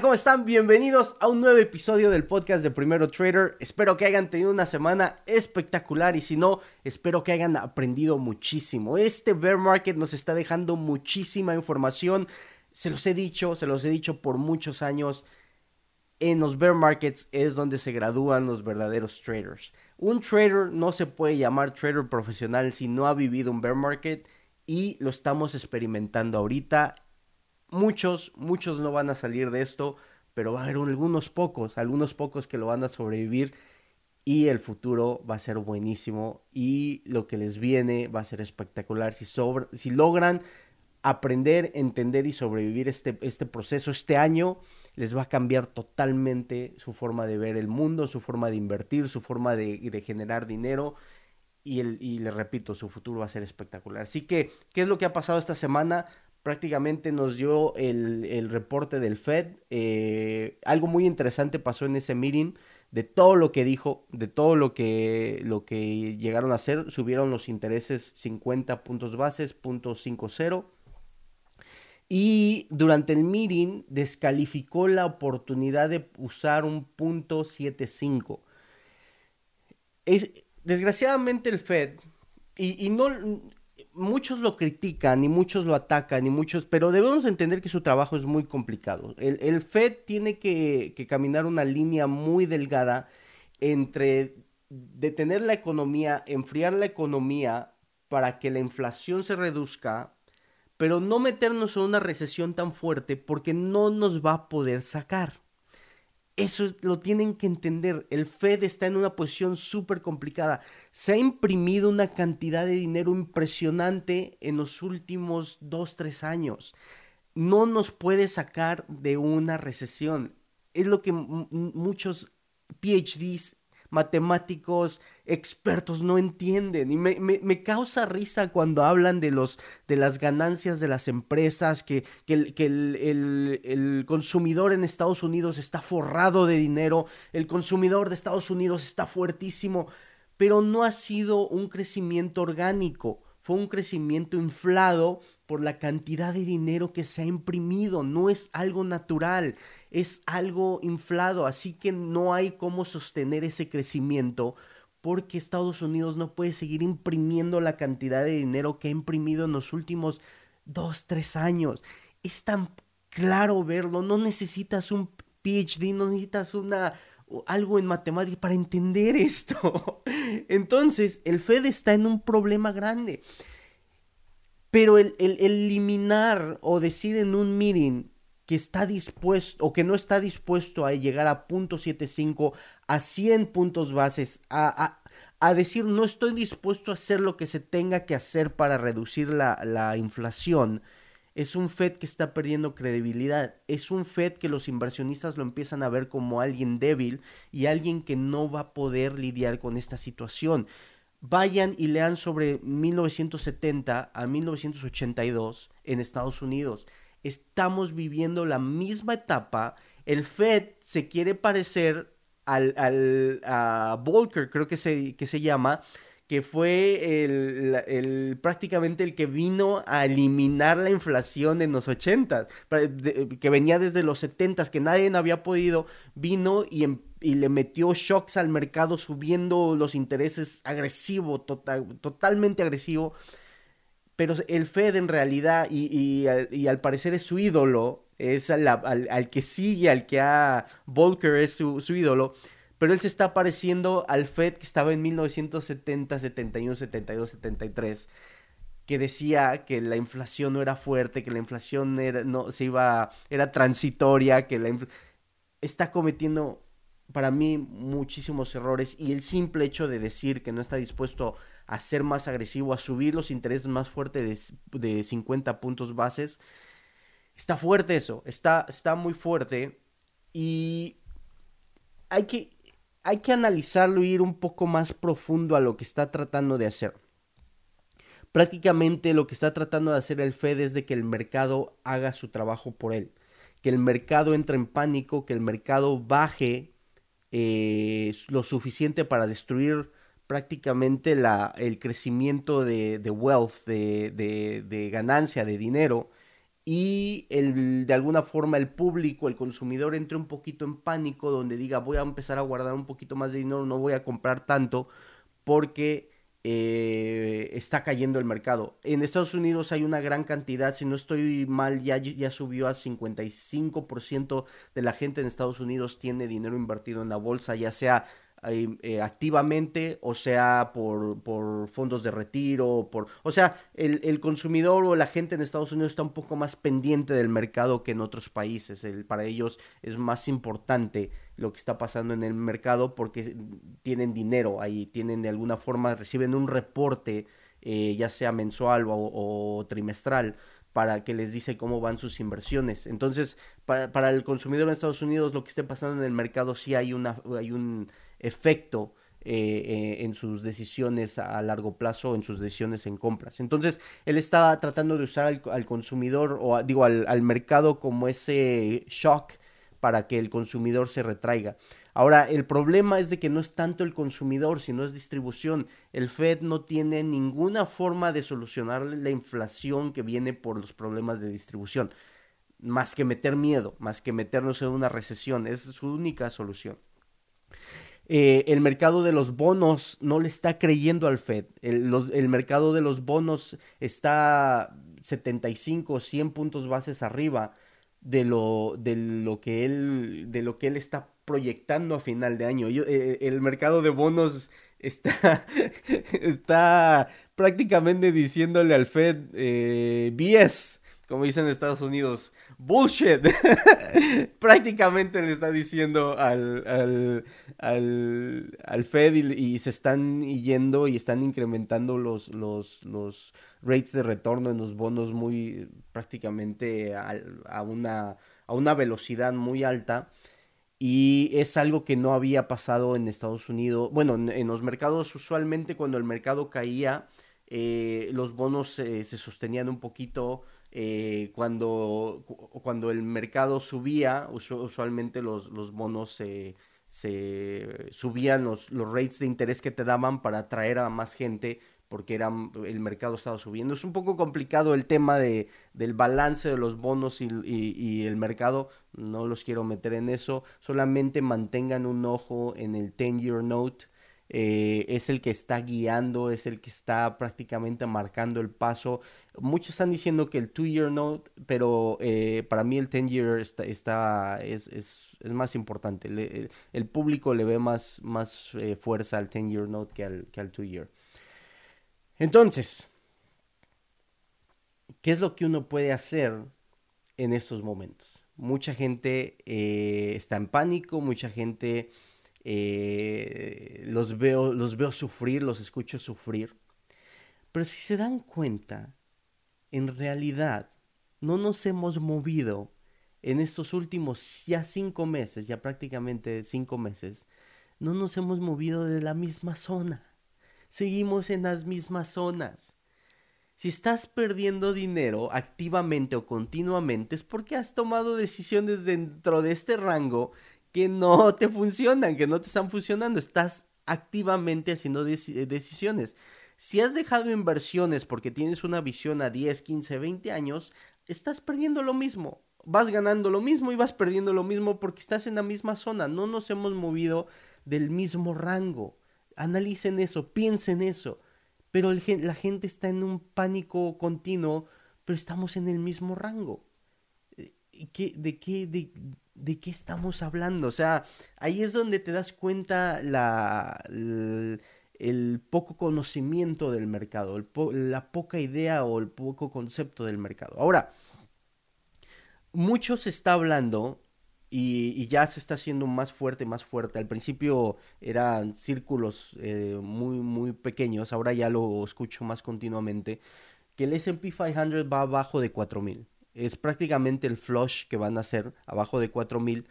¿cómo están? Bienvenidos a un nuevo episodio del podcast de Primero Trader. Espero que hayan tenido una semana espectacular y si no, espero que hayan aprendido muchísimo. Este bear market nos está dejando muchísima información. Se los he dicho, se los he dicho por muchos años. En los bear markets es donde se gradúan los verdaderos traders. Un trader no se puede llamar trader profesional si no ha vivido un bear market y lo estamos experimentando ahorita Muchos, muchos no van a salir de esto, pero va a haber algunos pocos, algunos pocos que lo van a sobrevivir y el futuro va a ser buenísimo y lo que les viene va a ser espectacular. Si, si logran aprender, entender y sobrevivir este, este proceso este año, les va a cambiar totalmente su forma de ver el mundo, su forma de invertir, su forma de, de generar dinero. Y, el, y les repito, su futuro va a ser espectacular. Así que, ¿qué es lo que ha pasado esta semana? Prácticamente nos dio el, reporte del Fed. Eh, algo muy interesante pasó en ese meeting. De todo lo que dijo, de todo lo que, lo que llegaron a hacer, subieron los intereses 50 puntos bases, punto 50. Y durante el meeting descalificó la oportunidad de usar un punto 75. Es, desgraciadamente el Fed, y no, muchos lo critican y muchos lo atacan y muchos, pero debemos entender que su trabajo es muy complicado. El, Fed tiene que, caminar una línea muy delgada entre detener la economía, enfriar la economía para que la inflación se reduzca, pero no meternos en una recesión tan fuerte porque no nos va a poder sacar. Eso lo tienen que entender. El Fed está en una posición súper complicada. Se ha imprimido una cantidad de dinero impresionante en los últimos dos, tres años. No nos puede sacar de una recesión. Es lo que muchos PhDs matemáticos, expertos no entienden. Y me, causa risa cuando hablan de, los, de las ganancias de las empresas, que, que, el, el, consumidor en Estados Unidos está forrado de dinero, el consumidor de Estados Unidos está fuertísimo, pero no ha sido un crecimiento orgánico fue un crecimiento inflado por la cantidad de dinero que se ha imprimido. No es algo natural, es algo inflado. Así que no hay cómo sostener ese crecimiento porque Estados Unidos no puede seguir imprimiendo la cantidad de dinero que ha imprimido en los últimos dos, tres años. Es tan claro verlo. No necesitas un PhD, no necesitas una algo en matemática para entender esto. Entonces, el Fed está en un problema grande. Pero el, eliminar o decir en un meeting que está dispuesto o que no está dispuesto a llegar a .75 a 100 puntos bases, a, a, decir no estoy dispuesto a hacer lo que se tenga que hacer para reducir la, la inflación, es un Fed que está perdiendo credibilidad. Es un Fed que los inversionistas lo empiezan a ver como alguien débil y alguien que no va a poder lidiar con esta situación. Vayan y lean sobre 1970 a 1982 en Estados Unidos. Estamos viviendo la misma etapa. El Fed se quiere parecer al, al a Volcker, creo que se, que se llama, que fue el, prácticamente el que vino a eliminar la inflación en los 80, que venía desde los 70, que nadie había podido, vino y, em, y, le metió shocks al mercado subiendo los intereses agresivo, total, totalmente agresivo. Pero el Fed en realidad, y, y, al parecer es su ídolo, es al, al, que sigue, al que ha... Volcker es su, su ídolo pero él se está pareciendo al Fed que estaba en 1970, 71, 72, 73 que decía que la inflación no era fuerte, que la inflación era, no, se iba, era transitoria, que la está cometiendo para mí muchísimos errores y el simple hecho de decir que no está dispuesto a ser más agresivo, a subir los intereses más fuertes de, de 50 puntos bases, está fuerte eso, está, está muy fuerte y hay que, hay que analizarlo e ir un poco más profundo a lo que está tratando de hacer. Prácticamente lo que está tratando de hacer el Fed es de que el mercado haga su trabajo por él, que el mercado entre en pánico, que el mercado baje eh, lo suficiente para destruir prácticamente la, el crecimiento de, wealth, de, de, ganancia, de dinero, y el, de alguna forma el público, el consumidor entre un poquito en pánico, donde diga voy a empezar a guardar un poquito más de dinero, no voy a comprar tanto porque eh, está cayendo el mercado. En Estados Unidos hay una gran cantidad, si no estoy mal, ya, ya subió a 55% de la gente en Estados Unidos tiene dinero invertido en la bolsa, ya sea eh, activamente, o sea, por, por, fondos de retiro, por, o sea, el, el, consumidor o la gente en Estados Unidos está un poco más pendiente del mercado que en otros países. El, para ellos es más importante lo que está pasando en el mercado porque tienen dinero ahí, tienen de alguna forma, reciben un reporte, eh, ya sea mensual o, trimestral para que les dice cómo van sus inversiones. Entonces, para, para, el consumidor en Estados Unidos, lo que esté pasando en el mercado, sí hay, una, hay un efecto eh, eh, en sus decisiones a largo plazo, en sus decisiones en compras. Entonces, él está tratando de usar al, consumidor, o digo, al, mercado como ese shock para que el consumidor se retraiga. Ahora, el problema es de que no es tanto el consumidor, sino es distribución. El Fed no tiene ninguna forma de solucionar la inflación que viene por los problemas de distribución, más que meter miedo, más que meternos en una recesión. Es su única solución. Eh, el mercado de los bonos no le está creyendo al Fed. El, mercado de los bonos está 75 o 100 puntos bases arriba de lo, de lo, que, él, de lo que él está proyectando a final de año. Eh, el mercado de bonos está, está prácticamente diciéndole al Fed eh, como dicen en Estados Unidos, bullshit. Prácticamente le está diciendo al, al, al, Fed y, se están yendo y están incrementando los, los, los rates de retorno en los bonos muy prácticamente a, a, una, a una velocidad muy alta. Y es algo que no había pasado en Estados Unidos. Bueno, en, los mercados usualmente cuando el mercado caía, eh, los bonos se sostenían un poquito eh, cuando, cuando el mercado subía, usualmente los, los bonos se, se subían los, los rates de interés que te daban para atraer a más gente porque era, el mercado estaba subiendo. Es un poco complicado el tema de, del balance de los bonos y, y, el mercado. No los quiero meter en eso. Solamente mantengan un ojo en el 10-year note eh, es el que está guiando, es el que está prácticamente marcando el paso. Muchos están diciendo que el two-year note, pero eh, para mí el ten-year está, está, es, es, es, más importante. el, público le ve más, más eh, fuerza al ten-year note que al, que al two-year. Entonces, ¿qué es lo que uno puede hacer en estos momentos? Mucha gente está en pánico, mucha gente eh, los, veo, los veo sufrir, los escucho sufrir. Pero si se dan cuenta, en realidad no nos hemos movido en estos últimos ya cinco meses, ya prácticamente cinco meses, no nos hemos movido de la misma zona. Seguimos en las mismas zonas. Si estás perdiendo dinero activamente o continuamente es porque has tomado decisiones dentro de este rango que no te funcionan, que no te están funcionando. Estás activamente haciendo eh, decisiones. Si has dejado inversiones porque tienes una visión a 10, 15, 20 años, estás perdiendo lo mismo. Vas ganando lo mismo y vas perdiendo lo mismo porque estás en la misma zona. No nos hemos movido del mismo rango. Analicen eso, piensen eso. Pero la gente está en un pánico continuo, pero estamos en el mismo rango. Eh, ¿Qué, ¿De qué? ¿De qué estamos hablando? O sea, ahí es donde te das cuenta la, el, poco conocimiento del mercado, la poca idea o el poco concepto del mercado. Ahora, mucho se está hablando y, ya se está haciendo más fuerte, más fuerte. Al principio eran círculos eh, muy, muy pequeños, ahora ya lo escucho más continuamente, que el SP 500 va abajo de 4000 es prácticamente el flush que van a hacer abajo de 4000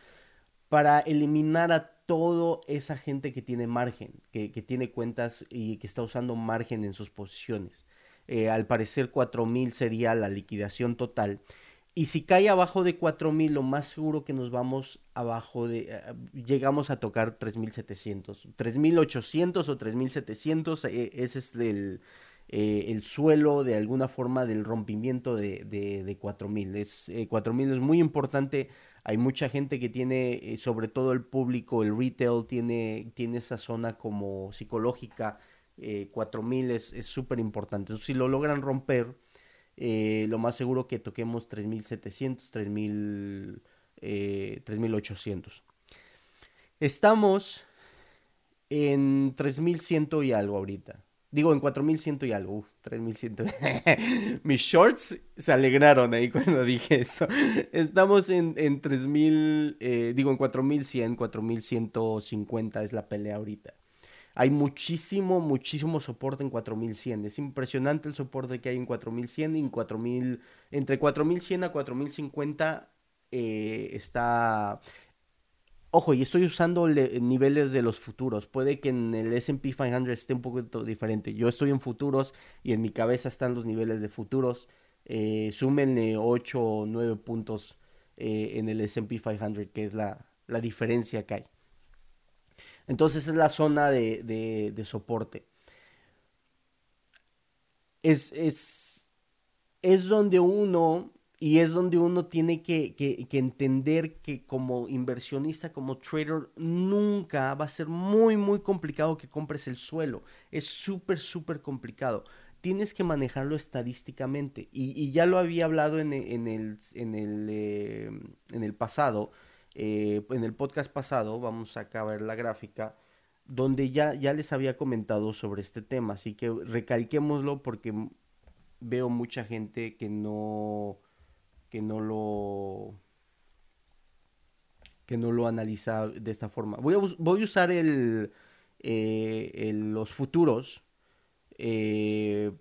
para eliminar a toda esa gente que tiene margen, que, tiene cuentas y que está usando margen en sus posiciones. Eh, al parecer 4000 sería la liquidación total. Y si cae abajo de 4000, lo más seguro que nos vamos abajo de. Eh, llegamos a tocar 3700. 3800 o 3700, eh, ese es el, eh, el suelo de alguna forma del rompimiento de, de, 4000. Es, 4000 es muy importante. Hay mucha gente que tiene, sobre todo el público, el retail, tiene, tiene esa zona como psicológica. 4000 es súper importante. si lo logran romper, lo más seguro que toquemos 3700, 3000, 3800. Estamos en 3100 y algo ahorita. Digo, en 4100 y algo. Uf, 3100. Mis shorts se alegraron ahí cuando dije eso. Estamos en, en 3000, eh, digo, en 4100, 4150 es la pelea ahorita. Hay muchísimo, muchísimo soporte en 4100. Es impresionante el soporte que hay en 4100 y en 4000, entre 4100 a 4050 eh, está Ojo, y estoy usando niveles de los futuros. Puede que en el SP 500 esté un poquito diferente. Yo estoy en futuros y en mi cabeza están los niveles de futuros. Eh, súmenle 8 o 9 puntos eh, en el SP 500, que es la, diferencia que hay. Entonces es la zona de, soporte. Es, es, es donde uno y es donde uno tiene que, entender que como inversionista, como trader, nunca va a ser muy, muy complicado que compres el suelo. Es súper, súper complicado. Tienes que manejarlo estadísticamente. Y, ya lo había hablado en, el, en, el, eh, en el pasado, eh, en el podcast pasado, vamos acá a ver la gráfica, donde ya, ya les había comentado sobre este tema. Así que recalquémoslo porque veo mucha gente que no que no lo que no lo analiza de esta forma. Voy a, voy a usar el, eh, los futuros. Eh,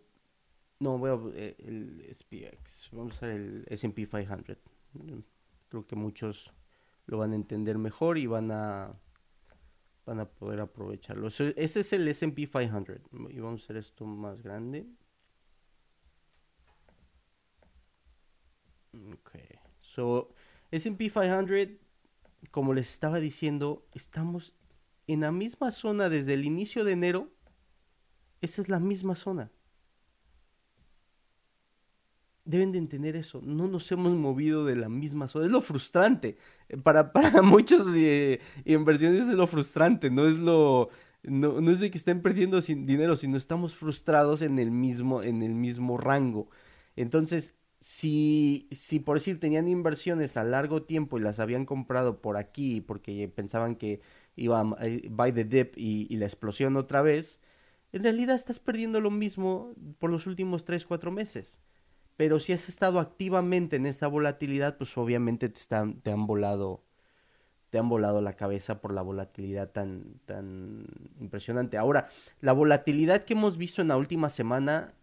no, voy a eh, el SPX. Vamos a usar el SP 500. Creo que muchos lo van a entender mejor y van a van a poder aprovecharlo. Ese es el SP 500 y vamos a hacer esto más grande. Ok. So, SP 500, como les estaba diciendo, estamos en la misma zona desde el inicio de enero. Esa es la misma zona. Deben de entender eso. No nos hemos movido de la misma zona. Es lo frustrante. Para, para muchos eh, inversiones es lo frustrante. No es lo. No, no, es de que estén perdiendo dinero, sino estamos frustrados en el mismo, en el mismo rango. Entonces, si, si por decir tenían inversiones a largo tiempo y las habían comprado por aquí porque pensaban que iba a eh, buy the dip y, la explosión otra vez, en realidad estás perdiendo lo mismo por los últimos 3, 4 meses. Pero si has estado activamente en esa volatilidad, pues obviamente te, están, te han volado te han volado la cabeza por la volatilidad tan, tan impresionante. Ahora, la volatilidad que hemos visto en la última semana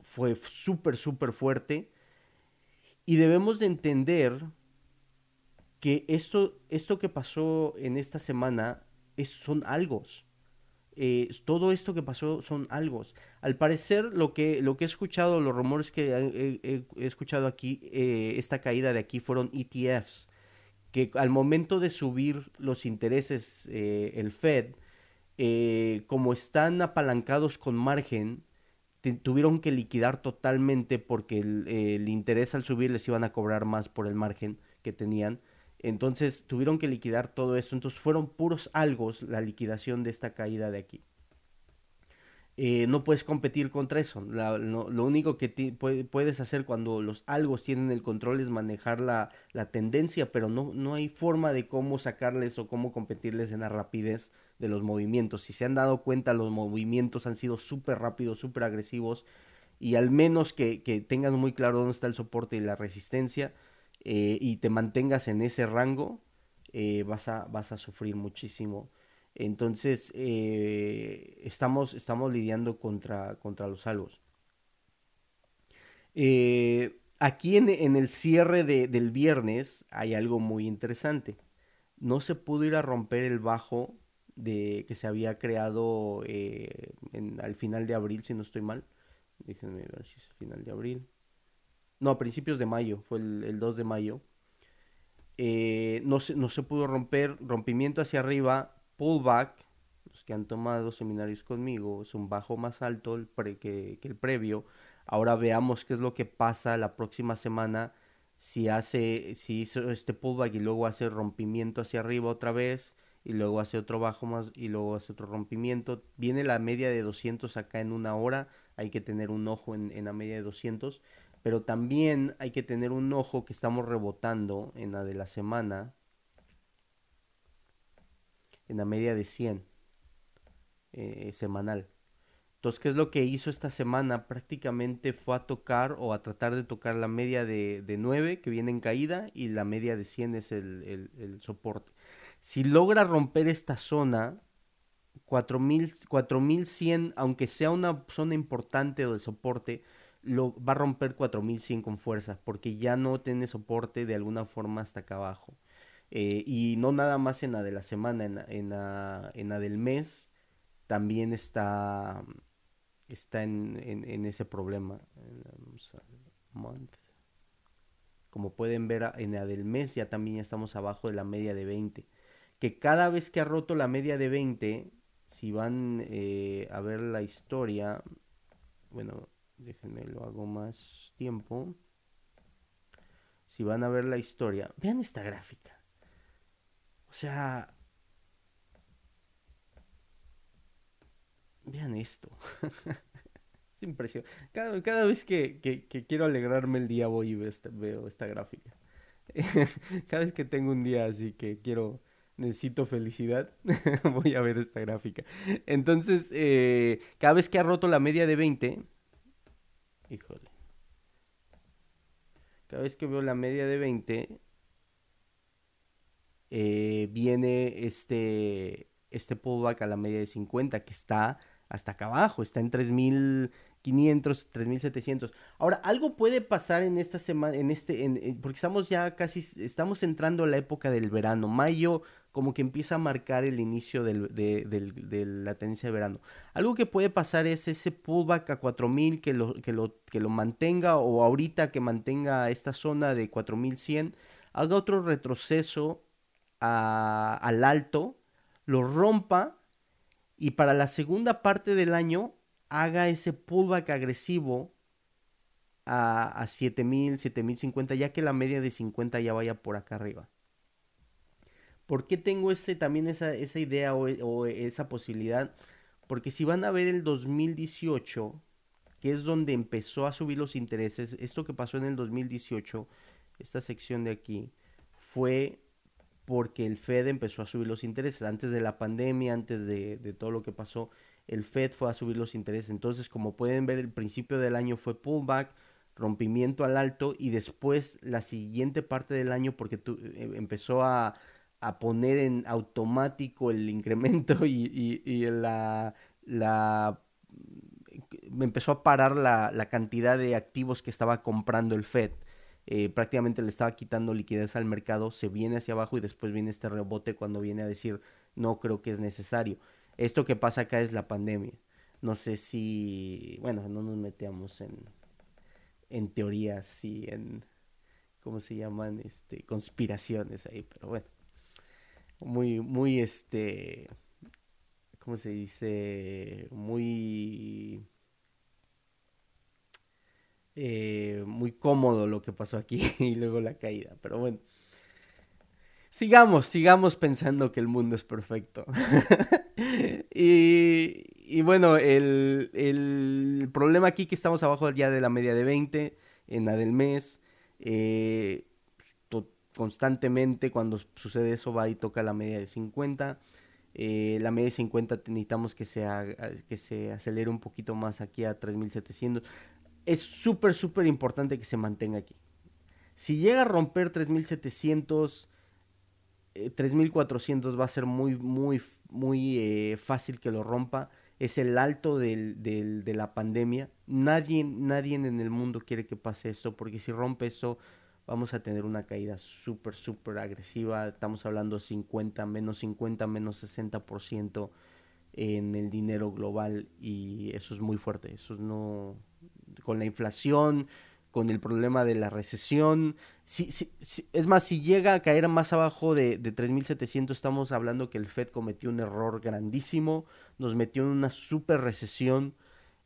fue súper, súper fuerte y debemos de entender que esto, esto que pasó en esta semana son algos. Eh, todo esto que pasó son algos. Al parecer, lo que, lo que he escuchado, los rumores que he, escuchado aquí, eh, esta caída de aquí fueron ETFs, que al momento de subir los intereses, eh, el Fed, como están apalancados con margen, tuvieron que liquidar totalmente porque el, interés al subir les iban a cobrar más por el margen que tenían. Entonces tuvieron que liquidar todo esto. Entonces fueron puros algos la liquidación de esta caída de aquí. Eh, no puedes competir contra eso. lo único que puedes hacer cuando los algos tienen el control es manejar la, tendencia, pero no, no hay forma de cómo sacarles o cómo competirles en la rapidez de los movimientos. Si se han dado cuenta, los movimientos han sido súper rápidos, súper agresivos, y al menos que, tengas muy claro dónde está el soporte y la resistencia, eh, y te mantengas en ese rango, eh, vas, a, vas a sufrir muchísimo entonces, eh, estamos, estamos lidiando contra, contra los salvos. Eh, aquí en, el cierre del viernes hay algo muy interesante. No se pudo ir a romper el bajo de que se había creado eh, al final de abril, si no estoy mal. Déjenme ver si es final de abril. No, a principios de mayo, fue el, 2 de mayo. no, se, no se pudo romper, rompimiento hacia arriba, pullback, los que han tomado seminarios conmigo, es un bajo más alto el que, que el previo. Ahora veamos qué es lo que pasa la próxima semana si hace, si hizo este pullback y luego hace rompimiento hacia arriba otra vez y luego hace otro bajo más y luego hace otro rompimiento. Viene la media de 200 acá en una hora, hay que tener un ojo en, en la media de 200, pero también hay que tener un ojo que estamos rebotando en la de la semana, en la media de 100 eh, semanal. Entonces, ¿qué es lo que hizo esta semana? Prácticamente fue a tocar o a tratar de tocar la media de, de 9 que viene en caída y la media de 100 es el, el, soporte. Si logra romper esta zona, 4100, aunque sea una zona importante de soporte, lo, va a romper 4100 con fuerza, porque ya no tiene soporte de alguna forma hasta acá abajo. Eh, y no nada más en la de la semana, en en la, en la del mes también está está en, en, ese problema. Como pueden ver en la del mes ya también estamos abajo de la media de 20. Que cada vez que ha roto la media de 20, si van eh, a ver la historia, bueno, déjenme lo hago más tiempo. Si van a ver la historia, vean esta gráfica. O sea, Vean esto. es impresionante. Cada, vez que, que, quiero alegrarme el día voy y veo esta, veo esta gráfica. cada vez que tengo un día así que quiero, necesito felicidad, voy a ver esta gráfica. Entonces, eh, cada vez que ha roto la media de 20, híjole. Cada vez que veo la media de 20, eh, viene este, este pullback a la media de 50 que está hasta acá abajo, está en 3500, 3700. Ahora, algo puede pasar en esta semana, en este, en, porque estamos ya casi, estamos entrando a la época del verano. Mayo como que empieza a marcar el inicio del, de, de, la tendencia de verano. Algo que puede pasar es ese pullback a 4000 que lo, que lo, que lo mantenga o ahorita que mantenga esta zona de 4100, haga otro retroceso al alto, lo rompa y para la segunda parte del año haga ese pullback agresivo a, a 7000, 7050, ya que la media de 50 ya vaya por acá arriba. ¿Por qué tengo ese, también esa, esa idea o, o, esa posibilidad? Porque si van a ver el 2018, que es donde empezó a subir los intereses, esto que pasó en el 2018, esta sección de aquí, fue porque el Fed empezó a subir los intereses. Antes de la pandemia, antes de, todo lo que pasó, el Fed fue a subir los intereses. Entonces, como pueden ver, el principio del año fue pullback, rompimiento al alto y después la siguiente parte del año, porque eh, empezó a, poner en automático el incremento y, la, la empezó a parar la cantidad de activos que estaba comprando el Fed. Eh, prácticamente le estaba quitando liquidez al mercado, se viene hacia abajo y después viene este rebote cuando viene a decir no creo que es necesario. Esto que pasa acá es la pandemia. No sé si, bueno, no nos metemos en, en teorías y en, ¿cómo se llaman? Este, conspiraciones ahí, pero bueno. Muy, muy, este, ¿cómo se dice? Muy eh, muy cómodo lo que pasó aquí y luego la caída. Pero bueno, sigamos, sigamos pensando que el mundo es perfecto. y, bueno, el, el, problema aquí que estamos abajo ya de la media de 20 en la del mes. Eh, constantemente cuando sucede eso va y toca la media de 50. Eh, la media de 50 necesitamos que se, que se acelere un poquito más aquí a 3700 es súper, súper importante que se mantenga aquí. Si llega a romper 3700, 3400 eh, va a ser muy, muy, muy eh, fácil que lo rompa. Es el alto del, del, de la pandemia. Nadie, nadie en el mundo quiere que pase esto, porque si rompe eso, vamos a tener una caída súper, súper agresiva. Estamos hablando 50, menos 50, menos 60% en el dinero global y eso es muy fuerte. Eso no, con la inflación, con el problema de la recesión. Si, es más, si llega a caer más abajo de, de 3.700, estamos hablando que el Fed cometió un error grandísimo, nos metió en una super recesión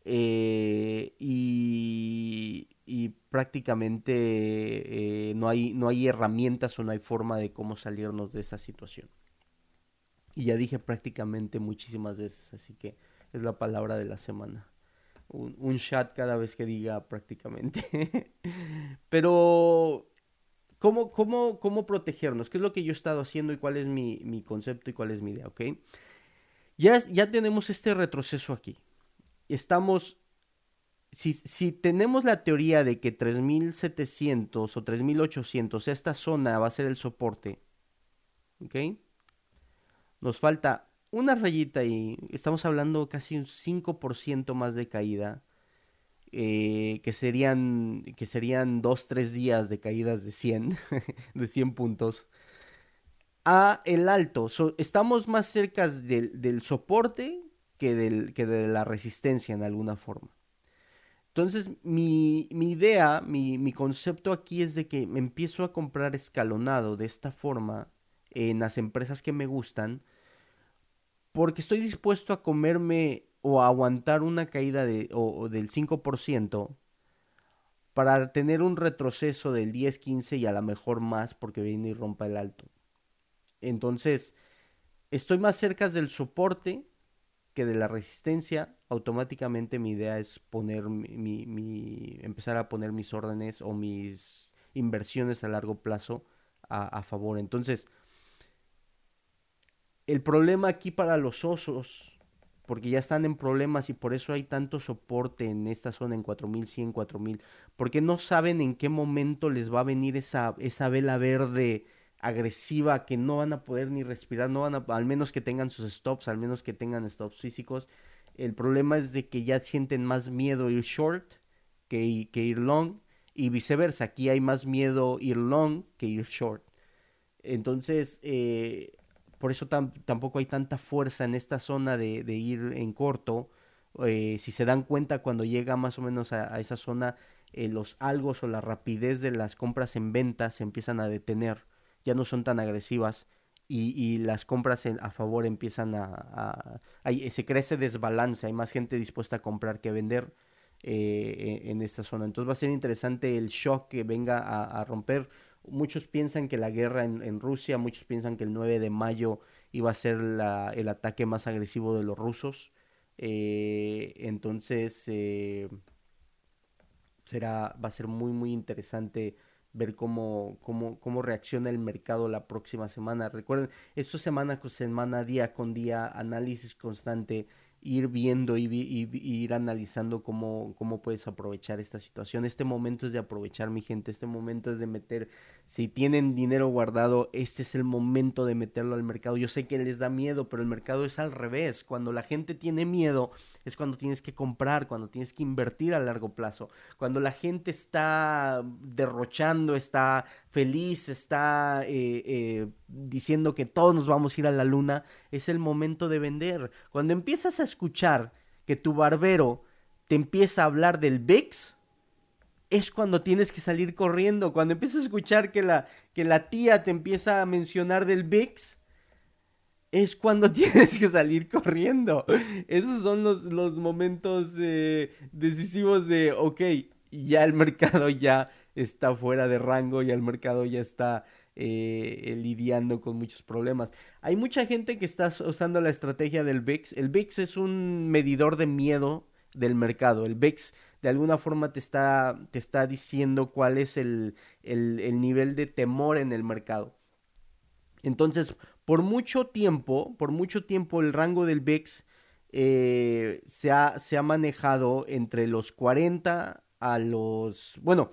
eh, y, y, prácticamente eh, no, hay, no hay herramientas o no hay forma de cómo salirnos de esa situación. Y ya dije prácticamente muchísimas veces, así que es la palabra de la semana un, chat cada vez que diga prácticamente. Pero, ¿cómo, cómo, ¿cómo protegernos? ¿Qué es lo que yo he estado haciendo y cuál es mi, concepto y cuál es mi idea? ¿Ok? Ya, ya tenemos este retroceso aquí. Estamos si, si, tenemos la teoría de que 3700 o 3800, esta zona va a ser el soporte, ¿ok? Nos falta una rayita y estamos hablando casi un 5% más de caída, eh, que serían que serían 2 3 días de caídas de 100 de 100 puntos a el alto. Estamos más cerca del, soporte que, del, que de la resistencia en alguna forma. Entonces mi, idea mi, mi, concepto aquí es de que me empiezo a comprar escalonado de esta forma en las empresas que me gustan porque estoy dispuesto a comerme o a aguantar una caída de, o, del 5% para tener un retroceso del 10, 15 y a lo mejor más porque viene y rompa el alto. Entonces, estoy más cerca del soporte que de la resistencia. Automáticamente mi idea es poner mi, empezar a poner mis órdenes o mis inversiones a largo plazo a favor. Entonces, el problema aquí para los osos, porque ya están en problemas y por eso hay tanto soporte en esta zona en 4100, 4000, porque no saben en qué momento les va a venir esa, esa vela verde agresiva que no van a poder ni respirar, no van a, al menos que tengan sus stops, al menos que tengan stops físicos. El problema es de que ya sienten más miedo ir short que, que ir long y viceversa. Aquí hay más miedo ir long que ir short. Entonces, eh, por eso tampoco hay tanta fuerza en esta zona de, ir en corto. Eh, si se dan cuenta cuando llega más o menos a, esa zona, eh, los algos o la rapidez de las compras en venta se empiezan a detener, ya no son tan agresivas y, las compras a favor empiezan a, se crece desbalance, hay más gente dispuesta a comprar que vender eh, en esta zona. Entonces va a ser interesante el shock que venga a romper muchos piensan que la guerra en, Rusia, muchos piensan que el 9 de mayo iba a ser el ataque más agresivo de los rusos. Eh, entonces, eh, será, va a ser muy, muy interesante ver cómo, cómo, cómo reacciona el mercado la próxima semana. Recuerden, esto semana con semana, día con día, análisis constante ir viendo y, ir analizando cómo, cómo puedes aprovechar esta situación. Este momento es de aprovechar, mi gente. Este momento es de meter, si tienen dinero guardado, este es el momento de meterlo al mercado. Yo sé que les da miedo, pero el mercado es al revés. Cuando la gente tiene miedo, es cuando tienes que comprar, cuando tienes que invertir a largo plazo. Cuando la gente está derrochando, está feliz, está eh, eh, diciendo que todos nos vamos a ir a la luna, es el momento de vender. Cuando empiezas a escuchar que tu barbero te empieza a hablar del VIX, es cuando tienes que salir corriendo. Cuando empiezas a escuchar que la, que la tía te empieza a mencionar del VIX, es cuando tienes que salir corriendo. Esos son los, los momentos eh, decisivos de, ok, ya el mercado ya está fuera de rango, ya el mercado ya está eh, lidiando con muchos problemas. Hay mucha gente que está usando la estrategia del VIX. El VIX es un medidor de miedo del mercado. El VIX de alguna forma te está, te está diciendo cuál es el, el, el nivel de temor en el mercado. Entonces, por mucho tiempo, por mucho tiempo el rango del VIX eh, se, ha, se, ha, manejado entre los 40 a los... Bueno,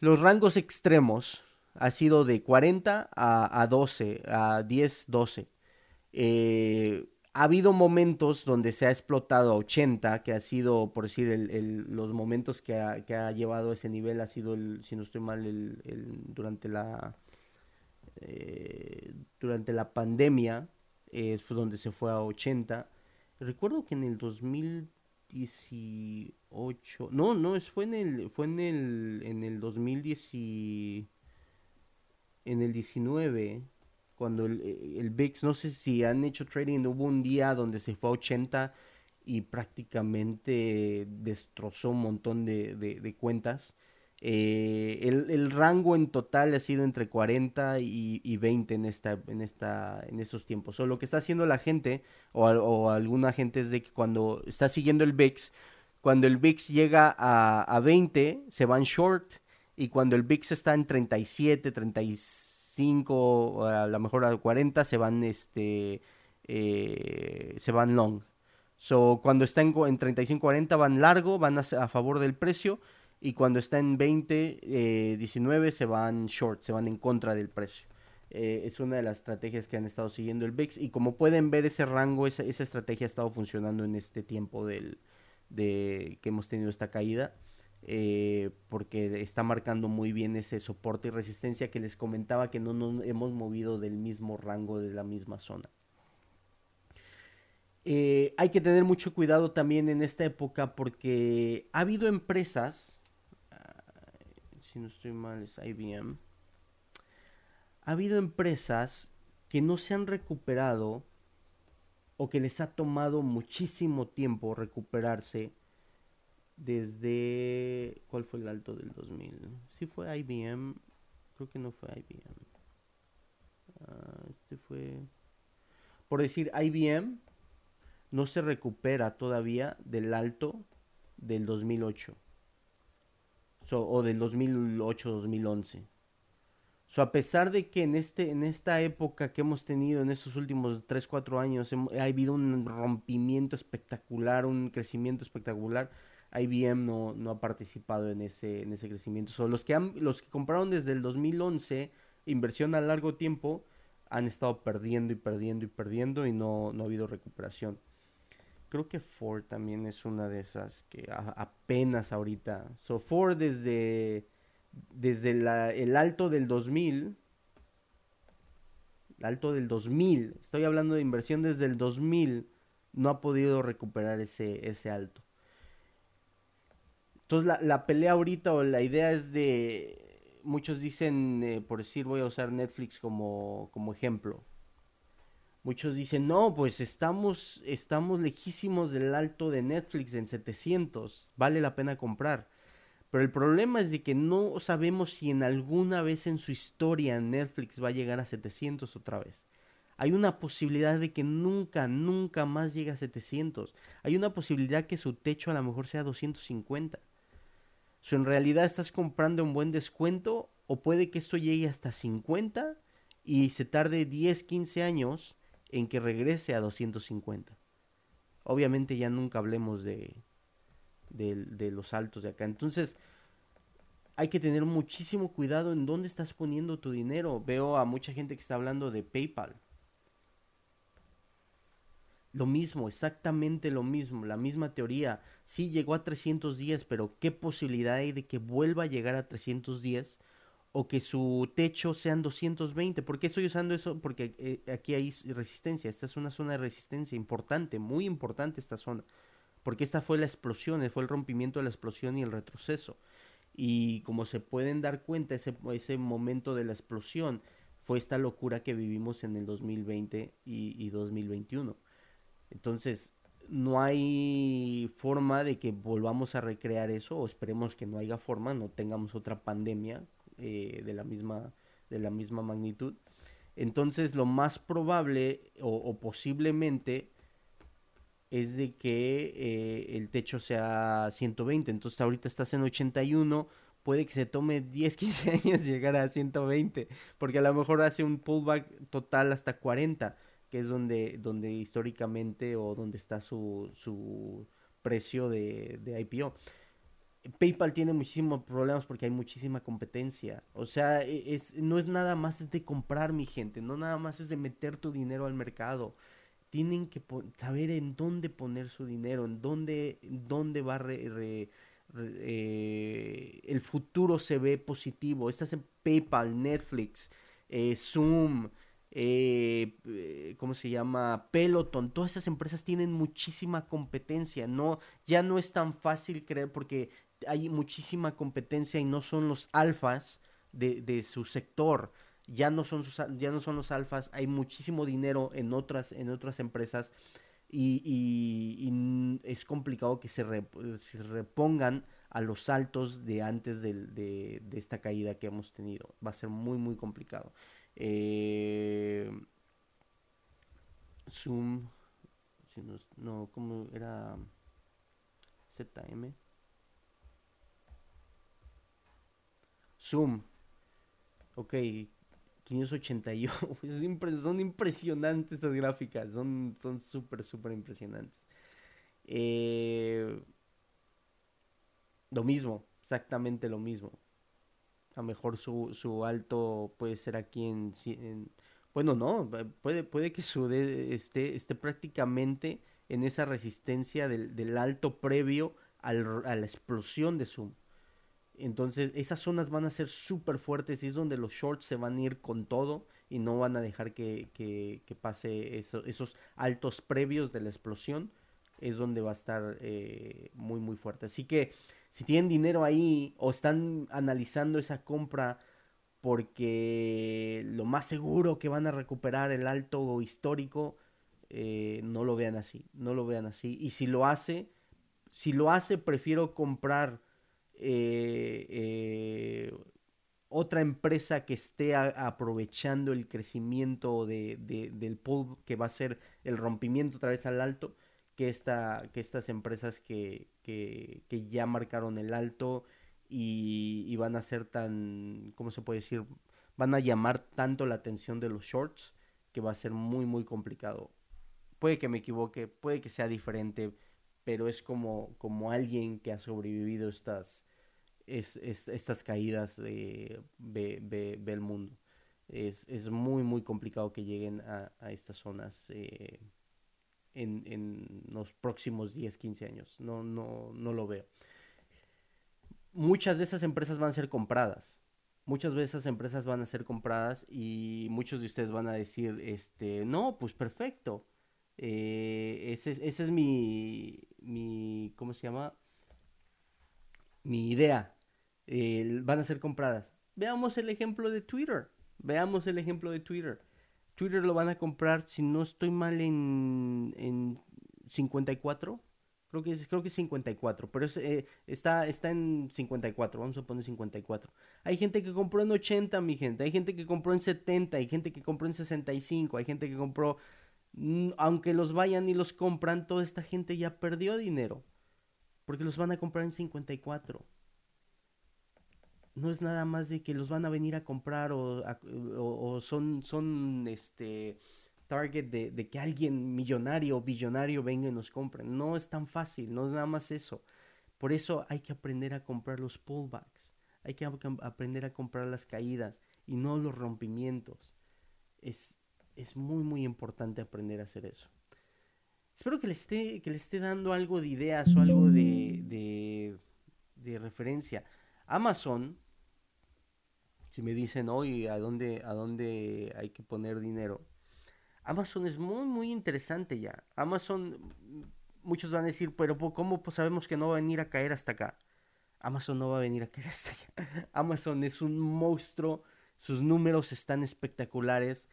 los rangos extremos ha sido de 40 a, 12, a 10, 12. Eh, ha habido momentos donde se ha explotado a 80, que ha sido, por decir, los momentos que ha, que ha, llevado ese nivel, ha sido, el, si no estoy mal, durante la eh, durante la pandemia, eh, fue donde se fue a 80. Recuerdo que en el 2019 2018. No, no, fue en el fue en el en el 2010 en el 19 cuando el, el VIX, no sé si han hecho trading, hubo un día donde se fue a 80 y prácticamente destrozó un montón de, de, cuentas. Eh, el, rango en total ha sido entre 40 y, y, 20 en, esta, en, esta, en estos tiempos. O lo que está haciendo la gente, o, o, alguna gente, es de que cuando está siguiendo el VIX, cuando el VIX llega a, a 20, se van short. Y cuando el VIX está en 37, 35, a lo mejor a 40, se van, este, eh, se van long. So, cuando está en, en 35-40 van largo, van a, favor del precio. Y cuando está en 20, 19 eh, se van short, se van en contra del precio. Eh, es una de las estrategias que han estado siguiendo el VIX. Y como pueden ver, ese rango, esa, esa estrategia ha estado funcionando en este tiempo del, de que hemos tenido esta caída. Eh, porque está marcando muy bien ese soporte y resistencia que les comentaba que no nos hemos movido del mismo rango de la misma zona. Eh, hay que tener mucho cuidado también en esta época porque ha habido empresas, si no estoy mal es IBM, ha habido empresas que no se han recuperado o que les ha tomado muchísimo tiempo recuperarse desde... ¿Cuál fue el alto del 2000? Si fue IBM, creo que no fue IBM. Ah, este fue... Por decir, IBM no se recupera todavía del alto del 2008 o del 2008-2011. So, a pesar de que en, este, en esta época que hemos tenido en estos últimos 3-4 años ha habido un rompimiento espectacular, un crecimiento espectacular, IBM no, no ha participado en ese, en ese crecimiento. So, los, que han, los que compraron desde el 2011, inversión a largo tiempo, han estado perdiendo y perdiendo y perdiendo y no, no ha habido recuperación creo que Ford también es una de esas que apenas ahorita. So Ford desde, desde el alto del 2000, el alto del 2000, estoy hablando de inversión desde el 2000, no ha podido recuperar ese, ese alto. Entonces la, la pelea ahorita o la idea es de, muchos dicen, eh, por decir, voy a usar Netflix como, como ejemplo Muchos dicen, no, pues estamos, estamos lejísimos del alto de Netflix en 700, vale la pena comprar. Pero el problema es de que no sabemos si en alguna vez en su historia Netflix va a llegar a 700 otra vez. Hay una posibilidad de que nunca, nunca más llegue a 700. Hay una posibilidad que su techo a lo mejor sea 250. Si en realidad estás comprando un buen descuento o puede que esto llegue hasta 50 y se tarde 10, 15 años en que regrese a 250. Obviamente ya nunca hablemos de, de, los altos de acá. Entonces, hay que tener muchísimo cuidado en dónde estás poniendo tu dinero. Veo a mucha gente que está hablando de PayPal. Lo mismo, exactamente lo mismo, la misma teoría. Sí llegó a 310, pero ¿qué posibilidad hay de que vuelva a llegar a 310 o que su techo sean 220. ¿Por qué estoy usando eso? Porque eh, aquí hay resistencia. Esta es una zona de resistencia importante, muy importante esta zona. Porque esta fue la explosión, fue el rompimiento de la explosión y el retroceso. Y como se pueden dar cuenta, ese, ese momento de la explosión fue esta locura que vivimos en el 2020 y, y 2021. Entonces, no hay forma de que volvamos a recrear eso, o esperemos que no haya forma, no tengamos otra pandemia eh, de, la misma, de la misma magnitud. Entonces lo más probable o, posiblemente es de que eh, el techo sea 120. Entonces ahorita estás en 81, puede que se tome 10, 15 años llegar a 120, porque a lo mejor hace un pullback total hasta 40, que es donde, donde históricamente o donde está su, su precio de, de IPO. PayPal tiene muchísimos problemas porque hay muchísima competencia. O sea, e, es, no es nada más de comprar, mi gente, no nada más es de meter tu dinero al mercado. Tienen que saber en dónde poner su dinero, en dónde, dónde va eh, el futuro se ve positivo. Estás en PayPal, Netflix, eh, Zoom, eh, ¿cómo se llama? Peloton, todas esas empresas tienen muchísima competencia, no, ya no es tan fácil creer porque hay muchísima competencia y no son los alfas de, de su sector, ya no son sus, ya no son los alfas, hay muchísimo dinero en otras, en otras empresas y, y, es complicado que se, se, repongan a los saltos de antes de, de, esta caída que hemos tenido. Va a ser muy, muy complicado. Eh, Zoom, no, ¿cómo era? ZM. Zoom. Ok, 581. son impresionantes estas gráficas. Son súper, súper impresionantes. Eh, lo mismo, exactamente lo mismo. A lo mejor su, su alto puede ser aquí en, bueno, no, puede, puede que su esté, esté prácticamente en esa resistencia del, del alto previo al, a la explosión de Zoom. Entonces esas zonas van a ser súper fuertes y es donde los shorts se van a ir con todo y no van a dejar que, que, pase eso, esos altos previos de la explosión. Es donde va a estar eh, muy muy fuerte. Así que si tienen dinero ahí o están analizando esa compra porque lo más seguro que van a recuperar el alto histórico, eh, no lo vean así, no lo vean así. Y si lo hace, si lo hace, prefiero comprar eh, eh, otra empresa que esté aprovechando el crecimiento de, del pool que va a ser el rompimiento otra vez al alto que, esta, que estas empresas que, que, que ya marcaron el alto y, y, van a ser tan, ¿cómo se puede decir? Van a llamar tanto la atención de los shorts que va a ser muy, muy complicado. Puede que me equivoque, puede que sea diferente, pero es como, como alguien que ha sobrevivido estas, es, estas caídas de, del mundo. Es, es, muy, muy complicado que lleguen a, a estas zonas eh, en, en, los próximos 10, 15 años. No, no, no lo veo. Muchas de esas empresas van a ser compradas. Muchas veces esas empresas van a ser compradas y muchos de ustedes van a decir, este, no, pues perfecto. Eh, ese, ese, es mi, mi, ¿cómo se llama? Mi idea. van a ser compradas. Veamos el ejemplo de Twitter. Veamos el ejemplo de Twitter. Twitter lo van a comprar, si no estoy mal, en, en 54. Creo que es, creo que es 54, pero eh, está, está en 54, vamos a poner 54. Hay gente que compró en 80, mi gente, hay gente que compró en 70, hay gente que compró en 65, hay gente que compró aunque los vayan y los compran, toda esta gente ya perdió dinero. Porque los van a comprar en 54. No es nada más de que los van a venir a comprar o, o, son, son este target de, de, que alguien millonario o billonario venga y nos compre. No es tan fácil, no es nada más eso. Por eso hay que aprender a comprar los pullbacks. Hay que aprender a comprar las caídas y no los rompimientos. Es, es muy muy importante aprender a hacer eso. Espero que le esté, que le esté dando algo de ideas o algo de, de, referencia. Amazon, si me dicen hoy a dónde, a dónde hay que poner dinero, Amazon es muy muy interesante ya. Amazon, muchos van a decir, pero ¿cómo sabemos que no va a venir a caer hasta acá? Amazon no va a venir a caer hasta allá. Amazon es un monstruo, sus números están espectaculares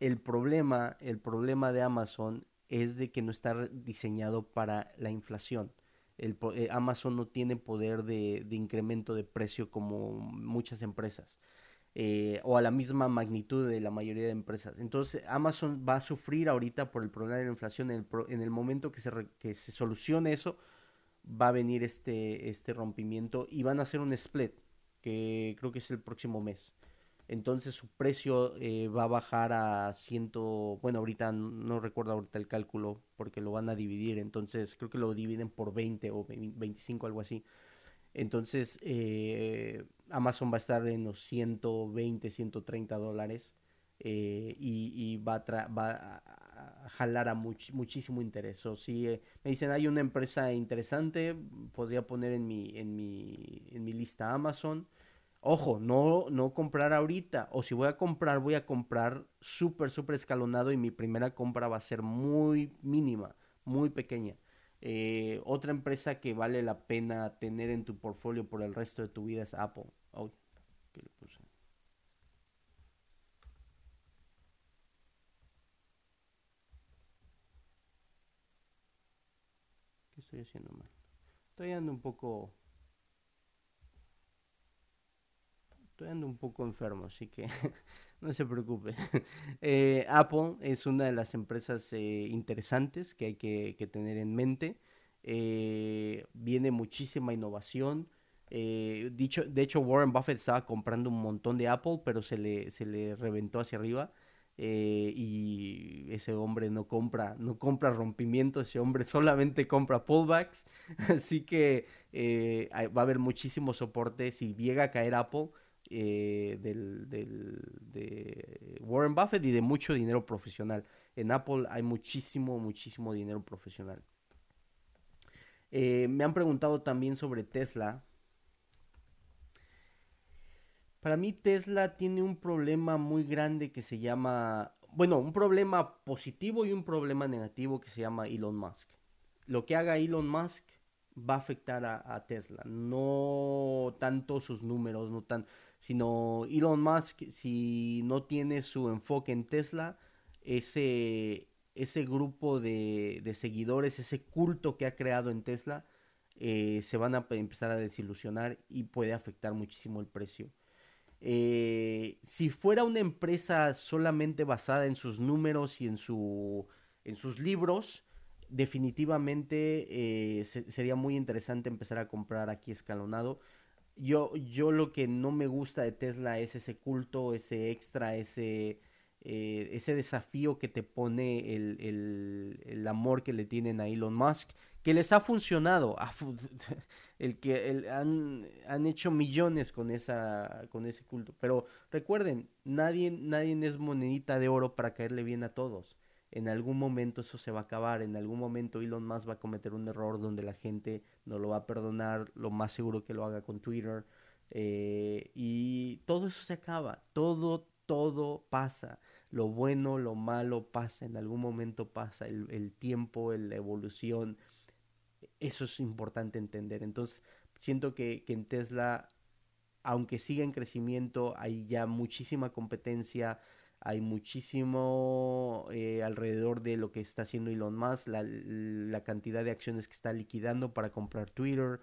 el problema, el problema de Amazon es de que no está diseñado para la inflación. El, eh, Amazon no tiene poder de, incremento de precio como muchas empresas. Eh, o a la misma magnitud de la mayoría de empresas. Entonces Amazon va a sufrir ahorita por el problema de la inflación. En el, en el momento que se, que se solucione eso, va a venir este, este rompimiento y van a hacer un split, que creo que es el próximo mes entonces su precio eh, va a bajar a ciento, bueno, ahorita no recuerdo ahorita el cálculo porque lo van a dividir, entonces creo que lo dividen por 20 o 25, algo así. Entonces eh, Amazon va a estar en los 120, 130 dólares eh, y, va, a va, a jalar a muchísimo interés. O si me dicen hay una empresa interesante, podría poner en mi, en mi, en mi lista Amazon Ojo, no, no comprar ahorita. O si voy a comprar, voy a comprar súper, súper escalonado y mi primera compra va a ser muy mínima, muy pequeña. Eh, otra empresa que vale la pena tener en tu portfolio por el resto de tu vida es Apple. ¿qué le puse? ¿Qué estoy haciendo mal? Estoy andando un poco estoy ando un poco enfermo, así que no se preocupe. Eh, Apple es una de las empresas eh, interesantes que hay que, tener en mente. Eh, viene muchísima innovación. dicho, de hecho, Warren Buffett estaba comprando un montón de Apple, pero se le, se le reventó hacia arriba. y ese hombre no compra, no compra rompimientos, ese hombre solamente compra pullbacks. Así que va a haber muchísimo soporte. Si llega a caer Apple, eh, del, de Warren Buffett y de mucho dinero profesional. En Apple hay muchísimo, muchísimo dinero profesional. Eh, me han preguntado también sobre Tesla. Para mí Tesla tiene un problema muy grande que se llama, bueno, un problema positivo y un problema negativo que se llama Elon Musk. Lo que haga Elon Musk va a afectar a, Tesla. No tanto sus números, no tan, sino Elon Musk, si no tiene su enfoque en Tesla, ese, ese grupo de, seguidores, ese culto que ha creado en Tesla, eh, se van a empezar a desilusionar y puede afectar muchísimo el precio. Eh, si fuera una empresa solamente basada en sus números y en, su, en sus libros, definitivamente eh, sería muy interesante empezar a comprar aquí escalonado. Yo, yo lo que no me gusta de Tesla es ese culto, ese extra, ese, eh, ese desafío que te pone el, el, amor que le tienen a Elon Musk, que les ha funcionado. el que han, han, hecho millones con, esa, con ese culto. Pero recuerden, nadie, nadie es monedita de oro para caerle bien a todos en algún momento eso se va a acabar, en algún momento Elon Musk va a cometer un error donde la gente no lo va a perdonar, lo más seguro que lo haga con Twitter, eh, y todo eso se acaba, todo, todo pasa, lo bueno, lo malo pasa, en algún momento pasa, el, tiempo, la evolución, eso es importante entender, entonces siento que, que en Tesla, aunque siga en crecimiento, hay ya muchísima competencia, hay muchísimo eh, alrededor de lo que está haciendo Elon Musk, la, cantidad de acciones que está liquidando para comprar Twitter,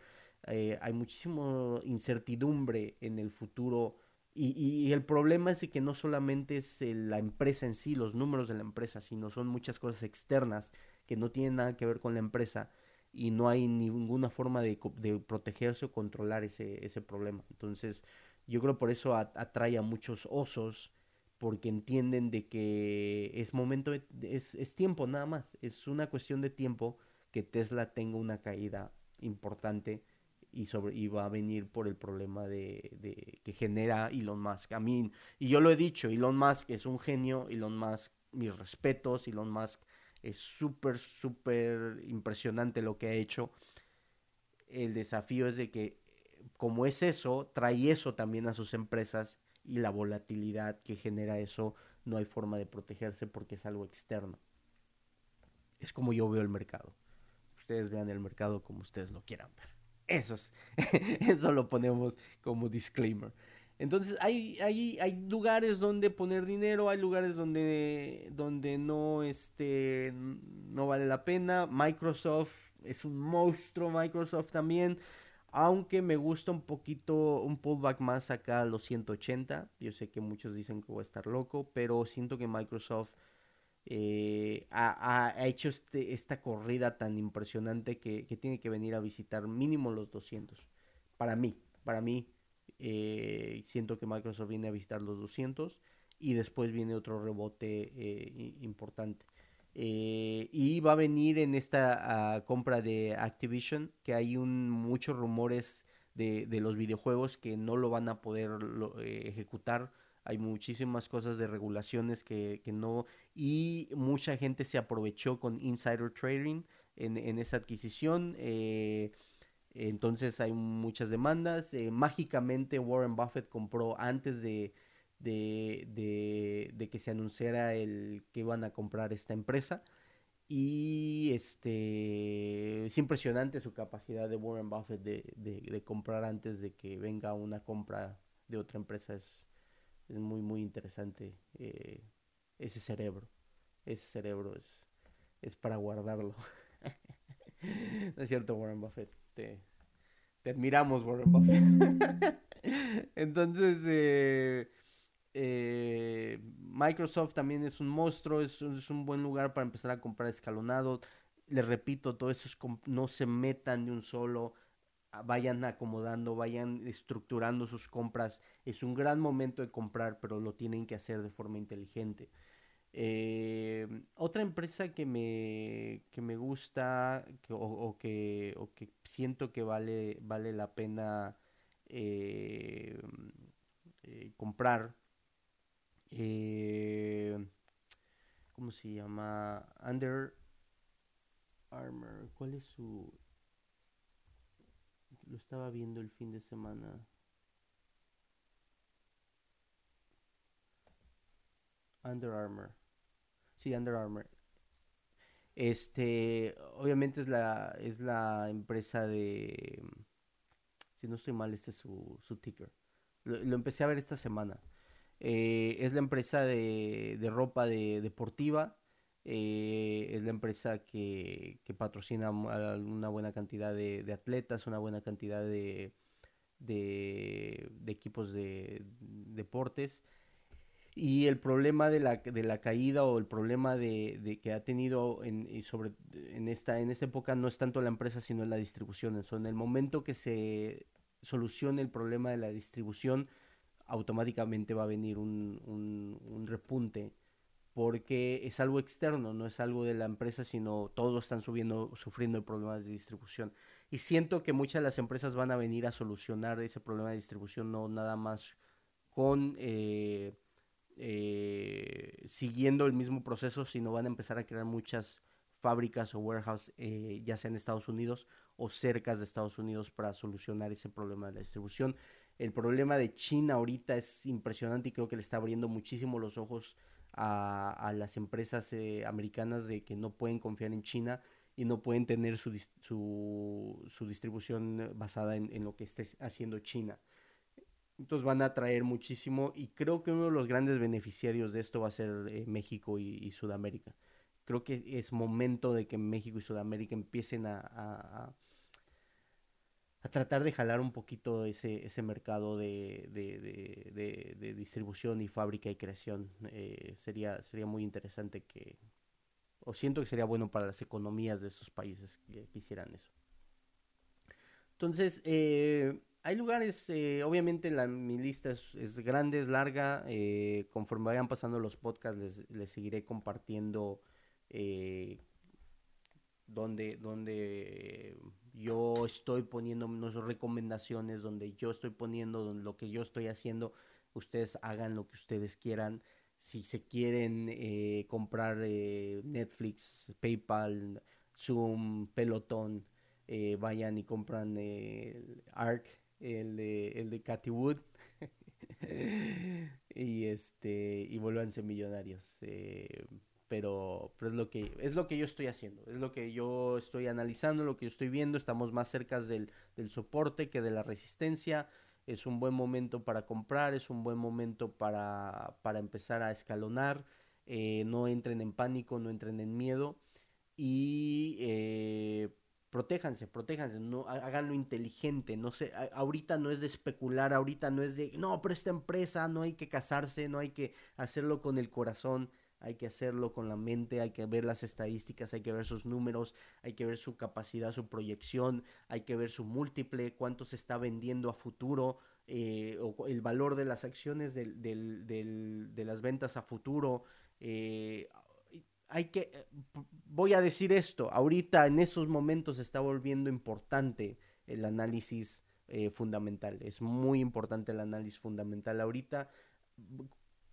eh, hay muchísimo incertidumbre en el futuro y, el problema es que no solamente es la empresa en sí, los números de la empresa, sino son muchas cosas externas que no tienen nada que ver con la empresa y no hay ninguna forma de, protegerse o controlar ese, ese problema. Entonces, yo creo por eso atrae a muchos osos porque entienden de que es momento, es, es, tiempo nada más, es una cuestión de tiempo que Tesla tenga una caída importante y, sobre, y va a venir por el problema de, de, que genera Elon Musk. A mí, y yo lo he dicho, Elon Musk es un genio, Elon Musk, mis respetos, Elon Musk es súper, súper impresionante lo que ha hecho. El desafío es de que, como es eso, trae eso también a sus empresas y la volatilidad que genera eso no hay forma de protegerse porque es algo externo. Es como yo veo el mercado. Ustedes vean el mercado como ustedes lo quieran ver. Eso, eso lo ponemos como disclaimer. Entonces hay, hay, hay lugares donde poner dinero, hay lugares donde, donde no, este, no vale la pena. Microsoft es un monstruo, Microsoft también. Aunque me gusta un poquito, un pullback más acá a los 180. Yo sé que muchos dicen que voy a estar loco, pero siento que Microsoft eh, ha, hecho este, esta corrida tan impresionante que, tiene que venir a visitar mínimo los 200. Para mí, para mí, eh, siento que Microsoft viene a visitar los 200 y después viene otro rebote eh, importante. Eh, y va a venir en esta ah, compra de Activision, que hay un, muchos rumores de, los videojuegos que no lo van a poder eh, ejecutar. Hay muchísimas cosas de regulaciones que, no. Y mucha gente se aprovechó con insider trading en, esa adquisición. Eh, Entonces hay muchas demandas. Eh, mágicamente Warren Buffett compró antes de, de, de, que se anunciara el que iban a comprar esta empresa. Y este es impresionante su capacidad de Warren Buffett de, de, comprar antes de que venga una compra de otra empresa. Es, es muy, muy interesante eh, ese cerebro. Ese cerebro es, es para guardarlo. no es cierto, Warren Buffett. Te, admiramos, Warren Buffett. Entonces, eh, eh, Microsoft también es un monstruo, es, un buen lugar para empezar a comprar escalonado. Les repito, todo eso es no se metan de un solo, vayan acomodando, vayan estructurando sus compras. Es un gran momento de comprar, pero lo tienen que hacer de forma inteligente. Eh, otra empresa que me, que me gusta o, que, siento que vale, vale la pena eh, eh, ¿cómo se llama? Under Armour. ¿Cuál es su...? Lo estaba viendo el fin de semana. Under Armour. Sí, Under Armour. Este, obviamente es la, es la empresa de, si no estoy mal, este es su, su ticker. Lo, empecé a ver esta semana. Eh, es la empresa de, de ropa de, deportiva. Eh, es la empresa que, que patrocina una buena cantidad de, atletas, una buena cantidad de equipos de deportes. Y el problema de la, de la caída o el problema de, que ha tenido en, sobre, en, esta, en esta época no es tanto la empresa, sino la distribución. en el momento que se solucione el problema de la distribución, automáticamente va a venir un, un, repunte porque es algo externo, no es algo de la empresa, sino todos están subiendo, sufriendo problemas de distribución. Y siento que muchas de las empresas van a venir a solucionar ese problema de distribución, no nada más con eh, eh, siguiendo el mismo proceso, sino van a empezar a crear muchas fábricas o warehouse, eh, ya sea en Estados Unidos o cerca de Estados Unidos para solucionar ese problema de la distribución. El problema de China ahorita es impresionante y creo que le está abriendo muchísimo los ojos a, las empresas eh, americanas de que no pueden confiar en China y no pueden tener su, su, distribución basada en, lo que esté haciendo China. Entonces van a traer muchísimo y creo que uno de los grandes beneficiarios de esto va a ser eh, México y, Sudamérica. Creo que es momento de que México y Sudamérica empiecen a, tratar de jalar un poquito ese, ese mercado de, de, distribución y fábrica y creación. Eh, sería, sería muy interesante que, o siento que sería bueno para las economías de estos países que, hicieran eso. Entonces, eh, hay lugares, eh, obviamente la, mi lista es, grande, es larga. Conforme vayan pasando los podcasts, les, seguiré compartiendo donde, donde yo estoy poniendo nuestras recomendaciones, donde yo estoy poniendo lo que yo estoy haciendo. Ustedes hagan lo que ustedes quieran. Si se quieren comprar Netflix, PayPal, Zoom, Peloton, vayan y compran ARC el de, el de Cathy Wood. y este y vuélvanse millonarios. Eh, pero, es lo que es lo que yo estoy haciendo, es lo que yo estoy analizando, lo que yo estoy viendo, estamos más cerca del, del soporte que de la resistencia. Es un buen momento para comprar, es un buen momento para, para empezar a escalonar. Eh, no entren en pánico, no entren en miedo. Y eh, protéjanse, protéjanse, no háganlo inteligente, no sé, ahorita no es de especular, ahorita no es de, no, pero esta empresa no hay que casarse, no hay que hacerlo con el corazón, hay que hacerlo con la mente, hay que ver las estadísticas, hay que ver sus números, hay que ver su capacidad, su proyección, hay que ver su múltiple, cuánto se está vendiendo a futuro, eh, el valor de las acciones de las ventas a futuro. Eh, hay que, eh, voy a decir esto, ahorita en estos momentos está volviendo importante el análisis fundamental, es muy importante el análisis fundamental ahorita,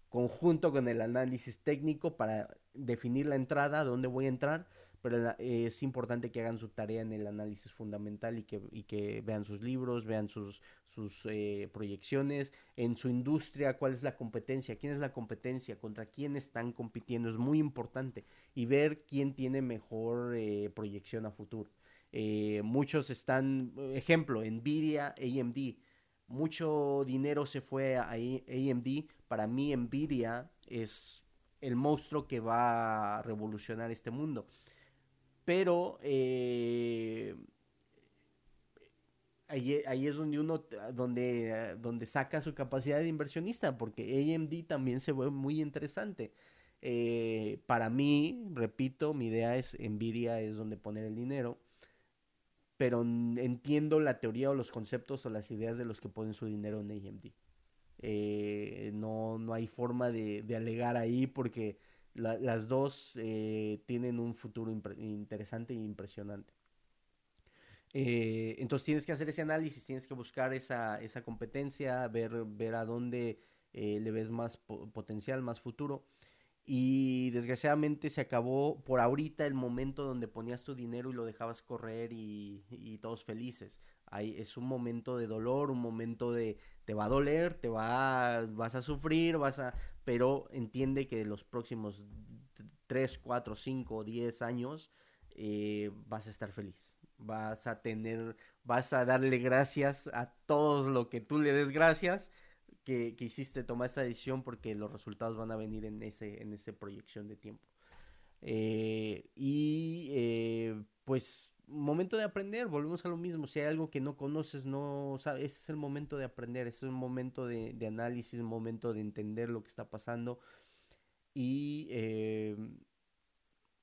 conjunto con el análisis técnico para definir la entrada, dónde voy a entrar, pero es importante que hagan su tarea en el análisis fundamental y que, y que vean sus libros, vean sus, sus eh, proyecciones, en su industria, cuál es la competencia, quién es la competencia, contra quién están compitiendo, es muy importante, y ver quién tiene mejor eh, proyección a futuro. Eh, muchos están, ejemplo, Nvidia, AMD, mucho dinero se fue a AMD, para mí Nvidia es el monstruo que va a revolucionar este mundo. Pero eh, ahí, es donde uno donde, donde saca su capacidad de inversionista, porque AMD también se ve muy interesante. Eh, para mí, repito, mi idea es Nvidia es donde poner el dinero, pero entiendo la teoría o los conceptos o las ideas de los que ponen su dinero en AMD. Eh, no, no hay forma de, alegar ahí porque las dos eh, tienen un futuro interesante e impresionante. Eh, entonces tienes que hacer ese análisis, tienes que buscar esa, esa competencia, ver, ver a dónde le ves más potencial, más futuro. Y desgraciadamente se acabó por ahorita el momento donde ponías tu dinero y lo dejabas correr y, todos felices. Ahí es un momento de dolor, un momento de te va a doler, te va vas a sufrir, vas a pero entiende que los próximos 3, 4, 5, 10 años eh, vas a estar feliz. Vas a tener, vas a darle gracias a todo lo que tú le des gracias que, hiciste tomar esta decisión porque los resultados van a venir en ese en esa proyección de tiempo. Eh, y eh, pues momento de aprender, volvemos a lo mismo, si hay algo que no conoces, no sabes, es el momento de aprender, es el momento de, análisis, un momento de entender lo que está pasando y eh,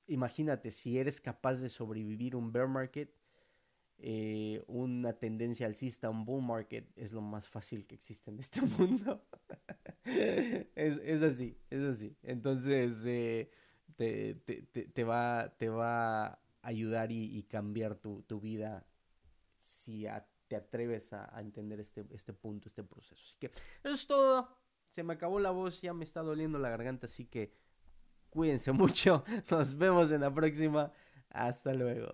imagínate si eres capaz de sobrevivir un bear market, eh, una tendencia alcista, un bull market, es lo más fácil que existe en este mundo. es, así, es así. Entonces, eh, te, va, te va a ayudar y, cambiar tu, vida si te atreves a, entender este, este punto, este proceso. Así que eso es todo. Se me acabó la voz, ya me está doliendo la garganta, así que cuídense mucho. Nos vemos en la próxima. Hasta luego.